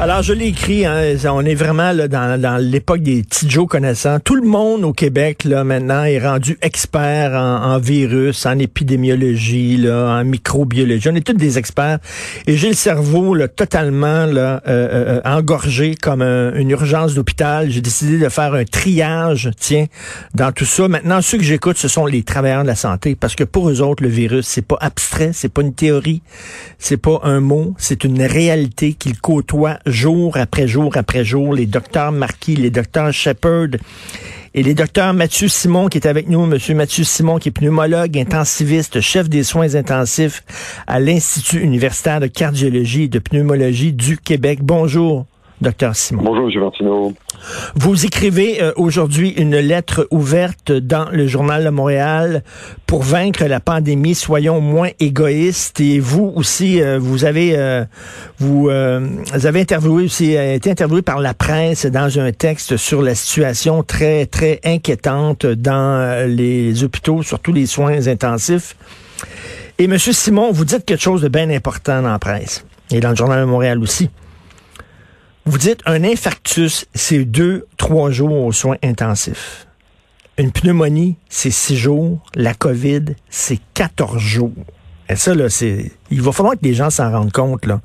Alors, je l'ai écrit, hein, on est vraiment là, dans, dans l'époque des petits Joe connaissants. Tout le monde au Québec, là, maintenant, est rendu expert en, virus, en épidémiologie, là, en microbiologie. On est tous des experts. Et j'ai le cerveau là, totalement là, euh, euh, engorgé comme un- une urgence d'hôpital. J'ai décidé de faire un triage, tiens, dans tout ça. Maintenant, ceux que j'écoute, ce sont les travailleurs de la santé. Parce que pour eux autres, le virus, c'est pas abstrait, c'est pas une théorie, c'est pas un mot, c'est une réalité qu'ils côtoient jour après jour après jour. Les docteurs Marquis, les docteurs Shepard et les docteurs Mathieu Simon qui est avec nous. Monsieur Mathieu Simon qui est pneumologue, intensiviste, chef des soins intensifs à l'Institut universitaire de cardiologie et de pneumologie du Québec. Bonjour. Docteur Simon. Bonjour, M. Martineau. Vous écrivez euh, aujourd'hui une lettre ouverte dans le Journal de Montréal pour vaincre la pandémie. Soyons moins égoïstes. Et vous aussi, euh, vous avez euh, vous, vous avez interviewé aussi été interviewé par la presse dans un texte sur la situation très très inquiétante dans les hôpitaux, surtout les soins intensifs. Et Monsieur Simon, vous dites quelque chose de bien important dans la presse et dans le Journal de Montréal aussi. Vous dites un infarctus, c'est deux, trois jours aux soins intensifs. Une pneumonie, c'est six jours. La COVID, c'est 14 jours. Et ça, là, c'est. Il va falloir que les gens s'en rendent compte, là.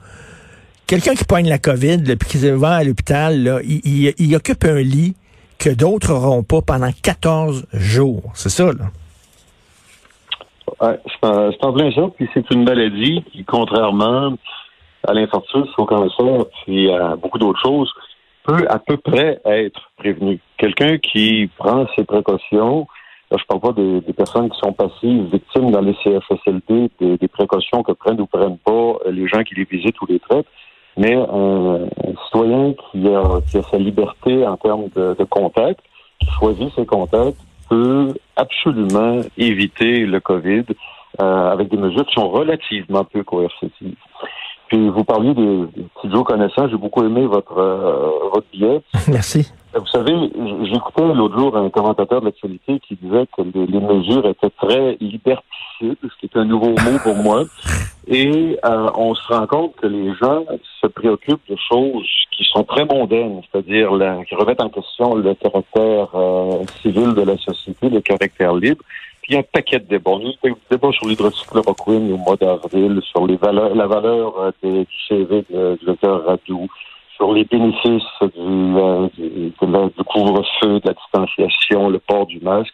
Quelqu'un qui poigne la COVID, là, puis qui va à l'hôpital, là, il, occupe un lit que d'autres n'auront pas pendant 14 jours. C'est ça, là. Ouais, c'est en plein ça. Puis c'est une maladie qui, contrairement à l'infarctus, au cancer, puis à beaucoup d'autres choses, peut à peu près être prévenue. Quelqu'un qui prend ses précautions, là, je parle pas des, personnes qui sont passives, victimes dans les CFSLD, des, précautions que prennent ou prennent pas euh, les gens qui les visitent ou les traitent, mais un, un citoyen qui a, qui a sa liberté en termes de, de contact, qui choisit ses contacts, peut absolument éviter le COVID euh, avec des mesures qui sont relativement peu coercitives. Puis vous parliez des, des petits Joe connaissants, j'ai beaucoup aimé votre euh, votre billet. Merci. Vous savez, j'écoutais l'autre jour un commentateur de l'actualité qui disait que les, les mesures étaient très liberticides, ce qui est un nouveau mot pour moi. Et euh, on se rend compte que les gens se préoccupent de choses qui sont très mondaines, c'est-à-dire qui remettent en question le caractère euh, civil de la société, le caractère libre. Puis il y a un paquet de débats. Nous, il y a eu des débats sur l'hydroxychloroquine au mois d'avril, sur les valeurs, la valeur euh, des- du CV de- du docteur Radou, sur les bénéfices du, euh, du couvre-feu, de la distanciation, le port du masque.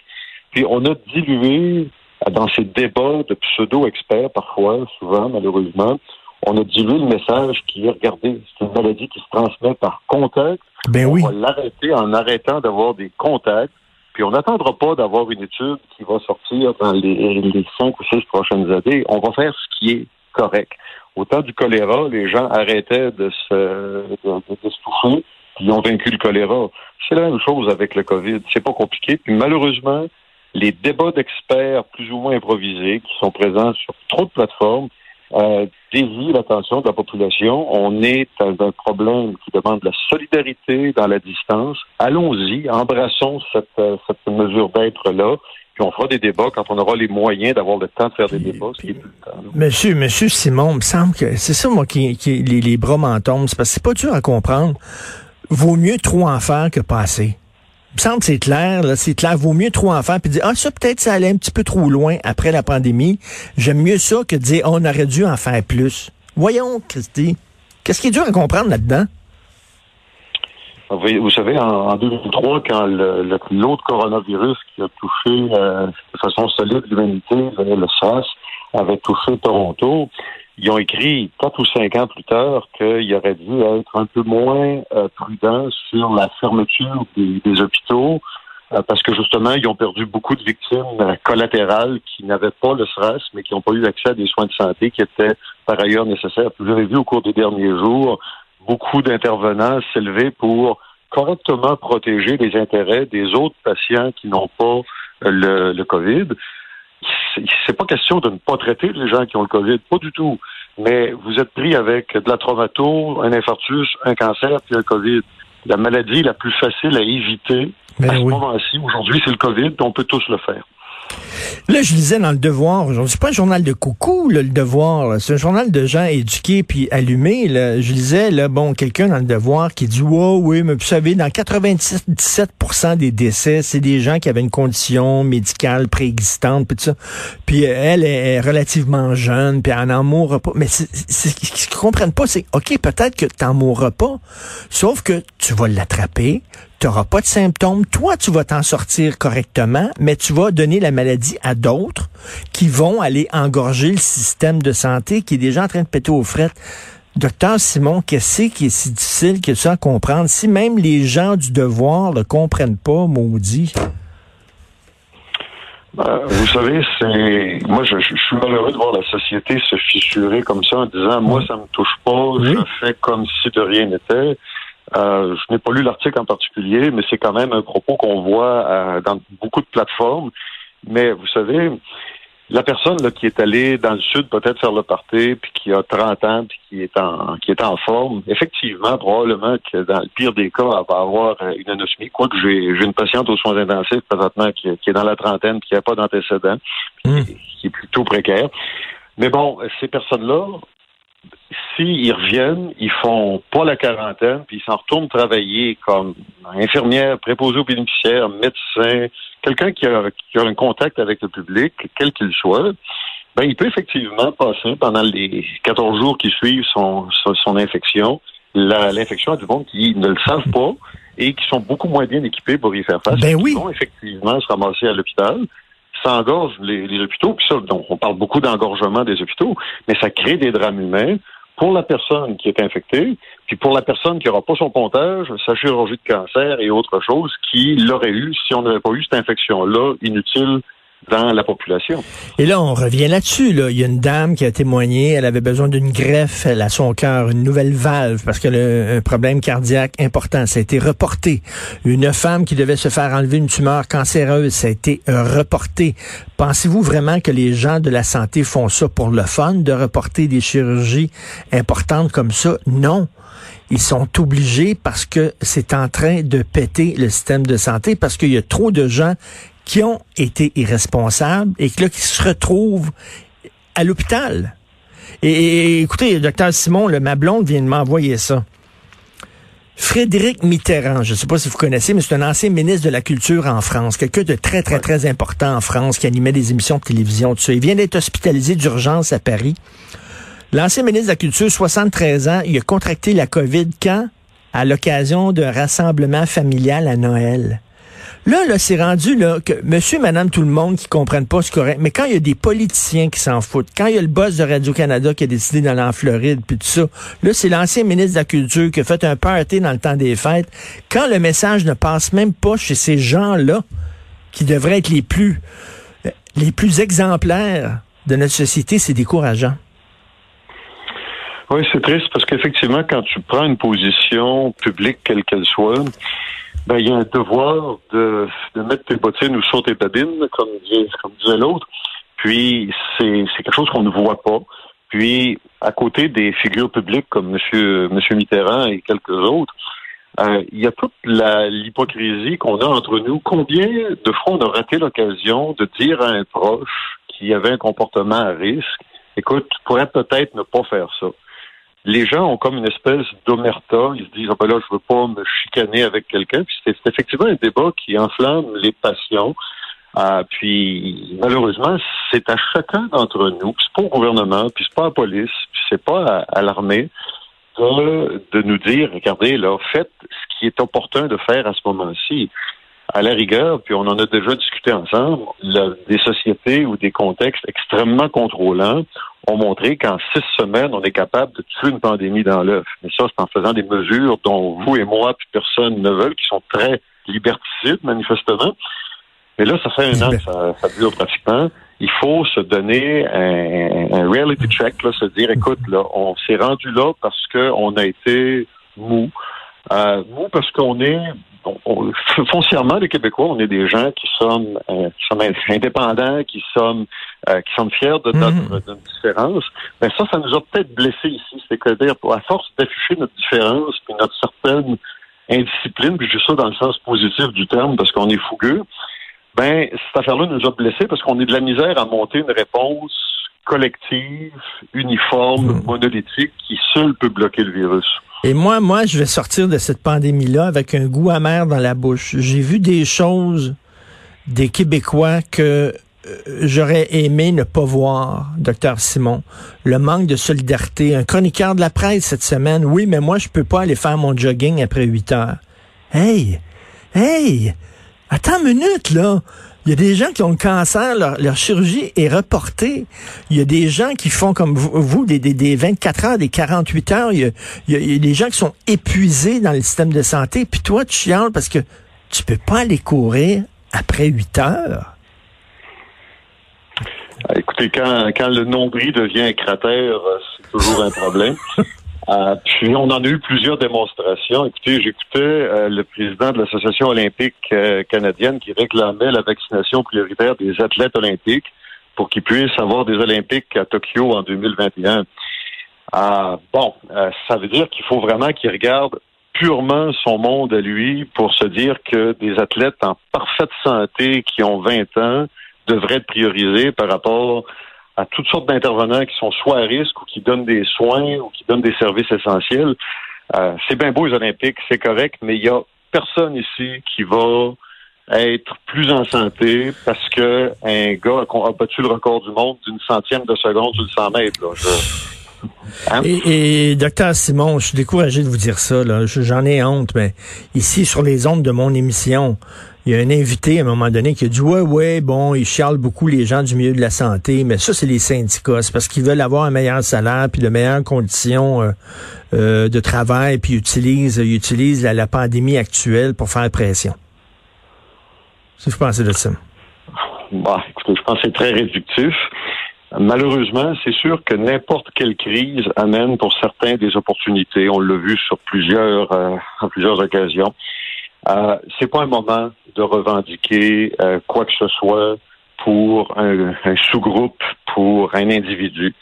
Puis on a dilué euh, dans ces débats de pseudo-experts, parfois, souvent, malheureusement, on a dilué le message qui est, regardez, c'est une maladie qui se transmet par contact. Ben oui. On va l'arrêter en arrêtant d'avoir des contacts. Puis on n'attendra pas d'avoir une étude qui va sortir dans les, cinq ou six prochaines années. On va faire ce qui est correct. Au temps du choléra, les gens arrêtaient de se, de se toucher, puis ils ont vaincu le choléra. C'est la même chose avec le COVID. C'est pas compliqué. Puis malheureusement, les débats d'experts plus ou moins improvisés qui sont présents sur trop de plateformes euh, dévient l'attention de la population. On est dans un problème qui demande de la solidarité dans la distance. Allons-y, embrassons cette, euh, cette mesure d'être-là, puis on fera des débats quand on aura les moyens d'avoir le temps de faire des débats, ce qui est plus le temps. là. Monsieur, monsieur Simon, il me semble que c'est ça, moi, qui, qui les, les bras m'en tombent. C'est parce que c'est pas dur à comprendre. Vaut mieux trop en faire que pas assez. Me semble c'est clair, c'est clair. Vaut mieux trop en faire puis dire, ah, ça, peut-être, ça allait un petit peu trop loin après la pandémie. J'aime mieux ça que dire, on aurait dû en faire plus. Voyons, Christy. Qu'est-ce qui est dur à comprendre là-dedans? Vous savez, en, en 2003, quand l'autre coronavirus qui a touché euh, de façon solide l'humanité, le SARS, avait touché Toronto, ils ont écrit quatre ou cinq ans plus tard qu'il aurait dû être un peu moins euh, prudent sur la fermeture des, hôpitaux euh, parce que justement, ils ont perdu beaucoup de victimes euh, collatérales qui n'avaient pas le SRAS, mais qui n'ont pas eu accès à des soins de santé qui étaient par ailleurs nécessaires. Vous avez vu au cours des derniers jours beaucoup d'intervenants s'élever pour correctement protéger les intérêts des autres patients qui n'ont pas le, le COVID c'est pas question de ne pas traiter les gens qui ont le COVID, pas du tout. Mais vous êtes pris avec de la traumato, un infarctus, un cancer, puis un COVID. La maladie la plus facile à éviter ben à ce moment-ci, aujourd'hui, c'est le COVID, on peut tous le faire. Là, je lisais dans le Devoir aujourd'hui, c'est pas un journal de coucou, le Devoir, c'est un journal de gens éduqués puis allumés. Là. Je lisais, là, bon, quelqu'un dans le Devoir qui dit, wow, oui, mais vous savez, dans 97% des décès, c'est des gens qui avaient une condition médicale préexistante, puis tout ça. Puis euh, elle est relativement jeune, puis elle n'en mourra pas. Mais ce qu'ils comprennent pas, c'est, OK, peut-être que t'en mourras pas, sauf que tu vas l'attraper, tu n'auras pas de symptômes. Toi, tu vas t'en sortir correctement, mais tu vas donner la maladie à d'autres qui vont aller engorger le système de santé qui est déjà en train de péter aux frettes. Docteur Simon, qu'est-ce qui est si difficile que ça à comprendre? Si même les gens du devoir ne comprennent pas, maudit. Ben, vous savez, c'est moi je, suis malheureux de voir la société se fissurer comme ça en disant moi ça me touche pas, je fais comme si de rien n'était. Euh, je n'ai pas lu l'article en particulier, mais c'est quand même un propos qu'on voit euh, dans beaucoup de plateformes. Mais vous savez, la personne là, qui est allée dans le sud peut-être faire le party, puis qui a 30 ans, puis qui est en qui est en forme, effectivement, probablement que dans le pire des cas, elle va avoir euh, une anosmie. Quoique j'ai j'ai une patiente aux soins intensifs présentement qui, qui est dans la trentaine, puis qui n'a pas d'antécédents, mmh. qui est plutôt précaire. Mais bon, ces personnes-là, s'ils reviennent, ils font pas la quarantaine, puis ils s'en retournent travailler comme infirmière, préposé aux bénéficiaires, médecin, quelqu'un qui a, qui a un contact avec le public, quel qu'il soit, ben, il peut effectivement passer pendant les 14 jours qui suivent son, son, infection, l'infection à du monde qui ne le savent pas et qui sont beaucoup moins bien équipés pour y faire face. Ben oui. Ils vont effectivement se ramasser à l'hôpital ça engorge les, les hôpitaux, puis ça, donc, on parle beaucoup d'engorgement des hôpitaux, mais ça crée des drames humains pour la personne qui est infectée, puis pour la personne qui n'aura pas son comptage, sa chirurgie de cancer et autre chose qui l'aurait eu si on n'avait pas eu cette infection-là inutile dans la population. Et là, on revient là-dessus. Là. Il y a une dame qui a témoigné, elle avait besoin d'une greffe, elle a son cœur, une nouvelle valve, parce qu'elle a un problème cardiaque important. Ça a été reporté. Une femme qui devait se faire enlever une tumeur cancéreuse, ça a été reporté. Pensez-vous vraiment que les gens de la santé font ça pour le fun, de reporter des chirurgies importantes comme ça? Non ils sont obligés parce que c'est en train de péter le système de santé, parce qu'il y a trop de gens qui ont été irresponsables et qui, là, qui se retrouvent à l'hôpital. Et, écoutez, docteur Simon, le, ma blonde vient de m'envoyer ça. Frédéric Mitterrand, je ne sais pas si vous connaissez, mais c'est un ancien ministre de la Culture en France, quelqu'un de très, très, très important en France qui animait des émissions de télévision, tout ça. Il vient d'être hospitalisé d'urgence à Paris. L'ancien ministre de la Culture, 73 ans, il a contracté la COVID quand? À l'occasion d'un rassemblement familial à Noël. Là, c'est rendu que monsieur, madame, tout le monde qui comprennent pas ce correct. Mais quand il y a des politiciens qui s'en foutent, quand il y a le boss de Radio-Canada qui a décidé d'aller en Floride, puis tout ça, là, c'est l'ancien ministre de la Culture qui a fait un party dans le temps des fêtes. Quand le message ne passe même pas chez ces gens-là, qui devraient être les plus, les plus exemplaires de notre société, c'est décourageant. Oui, c'est triste parce qu'effectivement, quand tu prends une position publique, quelle qu'elle soit, ben, il y a un devoir de, de mettre tes bottines ou sur tes babines, comme, comme disait l'autre. Puis, c'est quelque chose qu'on ne voit pas. Puis, à côté des figures publiques comme M. Monsieur, Mitterrand et quelques autres, euh, il y a toute l'hypocrisie qu'on a entre nous. Combien de fois on a raté l'occasion de dire à un proche qui avait un comportement à risque, écoute, tu pourrais peut-être ne pas faire ça les gens ont comme une espèce d'omerta. Ils se disent, ah ben là, je veux pas me chicaner avec quelqu'un. Puis c'est effectivement un débat qui enflamme les passions. Ah, puis malheureusement, c'est à chacun d'entre nous, c'est pas au gouvernement, puis c'est pas à la police, puis c'est pas à, l'armée de, de, nous dire, regardez, là, faites ce qui est opportun de faire à ce moment-ci. À la rigueur, puis on en a déjà discuté ensemble, des sociétés ou des contextes extrêmement contrôlants ont montré qu'en six semaines, on est capable de tuer une pandémie dans l'œuf. Mais ça, c'est en faisant des mesures dont vous et moi, puis personne ne veulent, qui sont très liberticides, manifestement. Mais là, ça fait un an que ça, ça dure pratiquement. Il faut se donner un, reality check, là, se dire, écoute, là, on s'est rendu là parce qu'on a été mou. Euh, mou parce qu'on est foncièrement, les Québécois, on est des gens qui sommes, euh, qui sommes indépendants, qui sommes, euh, qui sommes fiers de notre, mhm. différence. Mais ça, ça nous a peut-être blessés ici. C'est-à-dire, à force d'afficher notre différence puis notre certaine indiscipline, puis je dis ça dans le sens positif du terme parce qu'on est fougueux, ben, cette affaire-là nous a blessés parce qu'on est de la misère à monter une réponse collective, uniforme, mhm. monolithique, qui seule peut bloquer le virus. Et moi, moi, je vais sortir de cette pandémie-là avec un goût amer dans la bouche. J'ai vu des choses des Québécois que euh, j'aurais aimé ne pas voir, docteur Simon. Le manque de solidarité. Un chroniqueur de la presse cette semaine. Oui, mais moi, je peux pas aller faire mon jogging après 8 heures. Hey! Hey! Attends une minute, là. Il y a des gens qui ont le cancer, leur, chirurgie est reportée. Il y a des gens qui font comme vous, des, des, 24 heures, des 48 heures. Il y, a, des gens qui sont épuisés dans le système de santé. Puis toi, tu chiales parce que tu peux pas aller courir après 8 heures. Écoutez, quand, quand le nombril devient un cratère, c'est toujours un problème. Euh, puis on en a eu plusieurs démonstrations. Écoutez, j'écoutais euh, le président de l'Association olympique euh, canadienne qui réclamait la vaccination prioritaire des athlètes olympiques pour qu'ils puissent avoir des Olympiques à Tokyo en 2021. bon, ça veut dire qu'il faut vraiment qu'il regarde purement son monde à lui pour se dire que des athlètes en parfaite santé qui ont 20 ans devraient être priorisés par rapport à toutes sortes d'intervenants qui sont soit à risque ou qui donnent des soins ou qui donnent des services essentiels. Euh, c'est bien beau les Olympiques, c'est correct, mais il y a personne ici qui va être plus en santé parce que un gars a battu le record du monde d'une centième de seconde sur le 100 mètres. Hein? Et, docteur Simon, je suis découragé de vous dire ça. J'en ai honte, mais ici, sur les ondes de mon émission, il y a un invité à un moment donné qui a dit ouais ouais bon ils chialent beaucoup les gens du milieu de la santé mais ça c'est les syndicats c'est parce qu'ils veulent avoir un meilleur salaire puis de meilleures conditions euh, euh, de travail puis ils utilisent ils utilisent la, pandémie actuelle pour faire pression. Qu'est-ce que vous pensez de ça? Bah, écoutez, je pense que c'est très réductif. Malheureusement, c'est sûr que n'importe quelle crise amène pour certains des opportunités. On l'a vu sur plusieurs, euh, plusieurs occasions. Euh, c'est pas un moment de revendiquer euh, quoi que ce soit pour un, sous-groupe, pour un individu.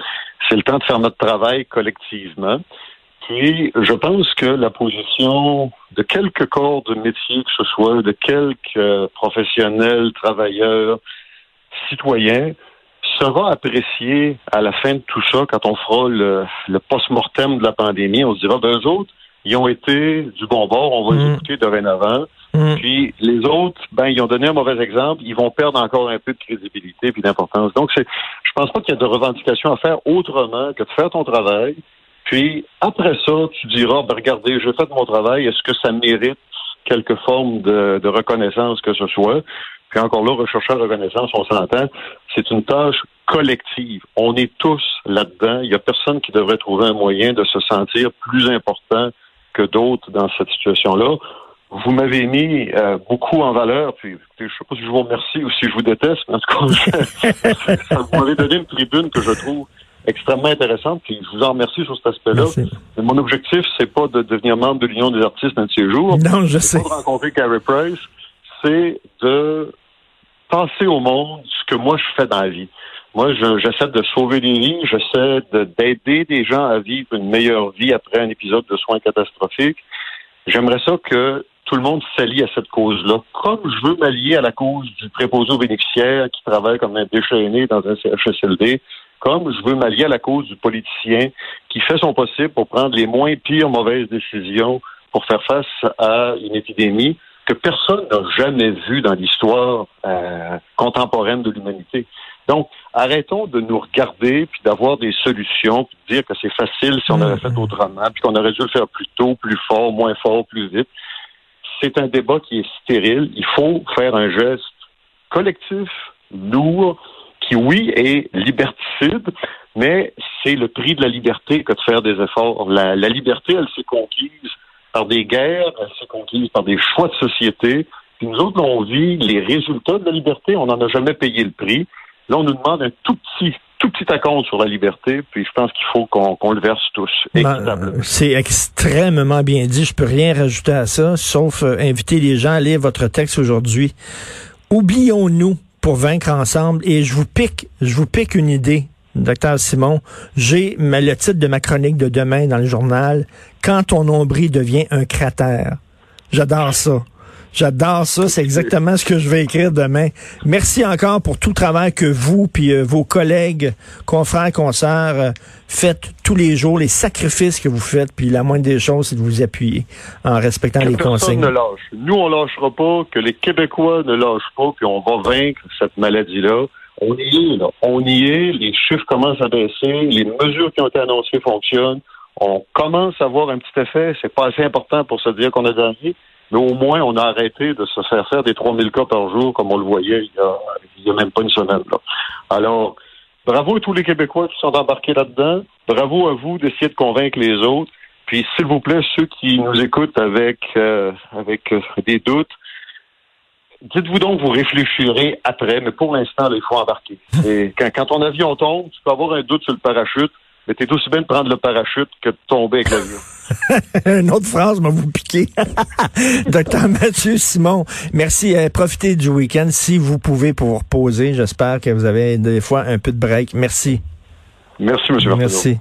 C'est le temps de faire notre travail collectivement. Puis, je pense que la position de quelques corps de métier que ce soit, de quelques professionnels, travailleurs, citoyens, sera appréciée à la fin de tout ça quand on fera le, le post-mortem de la pandémie. On se dira, ben, eux autres, ils ont été du bon bord, on va les mm. écouter dorénavant. Mm. Puis les autres, ben ils ont donné un mauvais exemple, ils vont perdre encore un peu de crédibilité puis d'importance. Donc c'est, je pense pas qu'il y a de revendication à faire autrement que de faire ton travail. Puis après ça, tu diras, ben regardez, je fais de mon travail, est-ce que ça mérite quelque forme de, de reconnaissance que ce soit? Puis encore là, rechercher la reconnaissance, on s'entend, c'est une tâche collective. On est tous là-dedans. Il n'y a personne qui devrait trouver un moyen de se sentir plus important que d'autres dans cette situation-là. Vous m'avez mis euh, beaucoup en valeur, puis je ne sais pas si je vous remercie ou si je vous déteste, mais en tout cas, vous m'avez donné une tribune que je trouve extrêmement intéressante, puis je vous en remercie sur cet aspect-là. Mon objectif, c'est pas de devenir membre de l'Union des artistes un de ces jours. Non, je sais. pas de rencontrer Carrie Price, c'est de passer au monde ce que moi je fais dans la vie. Moi, j'essaie de sauver des vies, j'essaie d'aider des gens à vivre une meilleure vie après un épisode de soins catastrophiques. J'aimerais ça que tout le monde s'allie à cette cause-là. Comme je veux m'allier à la cause du préposé aux bénéficiaires qui travaille comme un déchaîné dans un CHSLD, comme je veux m'allier à la cause du politicien qui fait son possible pour prendre les moins pires mauvaises décisions pour faire face à une épidémie que personne n'a jamais vue dans l'histoire euh, contemporaine de l'humanité. Donc, arrêtons de nous regarder puis d'avoir des solutions puis de dire que c'est facile si on avait fait mm-hmm. autrement puis qu'on aurait dû le faire plus tôt, plus fort, moins fort, plus vite. c'est un débat qui est stérile. Il faut faire un geste collectif, lourd, qui, oui, est liberticide, mais c'est le prix de la liberté que de faire des efforts. La, la liberté, elle s'est conquise par des guerres, elle s'est conquise par des choix de société. Puis nous autres, on vit les résultats de la liberté, on n'en a jamais payé le prix. Là, on nous demande un tout petit, tout petit acompte sur la liberté, puis je pense qu'il faut qu'on le verse tous ben, C'est extrêmement bien dit. Je peux rien rajouter à ça, sauf euh, inviter les gens à lire votre texte aujourd'hui. Oublions-nous pour vaincre ensemble, et je vous pique, je vous pique une idée. Docteur Simon, j'ai le titre de ma chronique de demain dans le journal, Quand ton nombril devient un cratère. J'adore ça. J'adore ça. C'est exactement ce que je vais écrire demain. Merci encore pour tout le travail que vous puis euh, vos collègues, confrères, consoeurs, euh, faites tous les jours, les sacrifices que vous faites. Puis la moindre des choses, c'est de vous appuyer en respectant les consignes. ne lâche. Nous, on lâchera pas. Que les Québécois ne lâchent pas. Puis on va vaincre cette maladie-là. On y est, là. On y est. Les chiffres commencent à baisser. Les mesures qui ont été annoncées fonctionnent. On commence à voir un petit effet. C'est pas assez important pour se dire qu'on a gagné mais au moins, on a arrêté de se faire faire des 3000 cas par jour, comme on le voyait il y a, il y a même pas une semaine. Là. Alors, bravo à tous les Québécois qui sont embarqués là-dedans. Bravo à vous d'essayer de convaincre les autres. Puis, s'il vous plaît, ceux qui nous écoutent avec, euh, avec euh, des doutes, dites-vous donc, vous réfléchirez après, mais pour l'instant, il faut embarquer. Et quand, quand ton avion tombe, tu peux avoir un doute sur le parachute, mais t'es aussi bien de prendre le parachute que de tomber avec l'avion. Une autre phrase m'a vous piqué. Docteur Mathieu Simon, merci. Euh, profitez du week-end si vous pouvez pour vous reposer. J'espère que vous avez des fois un peu de break. Merci. Merci, M. Merci.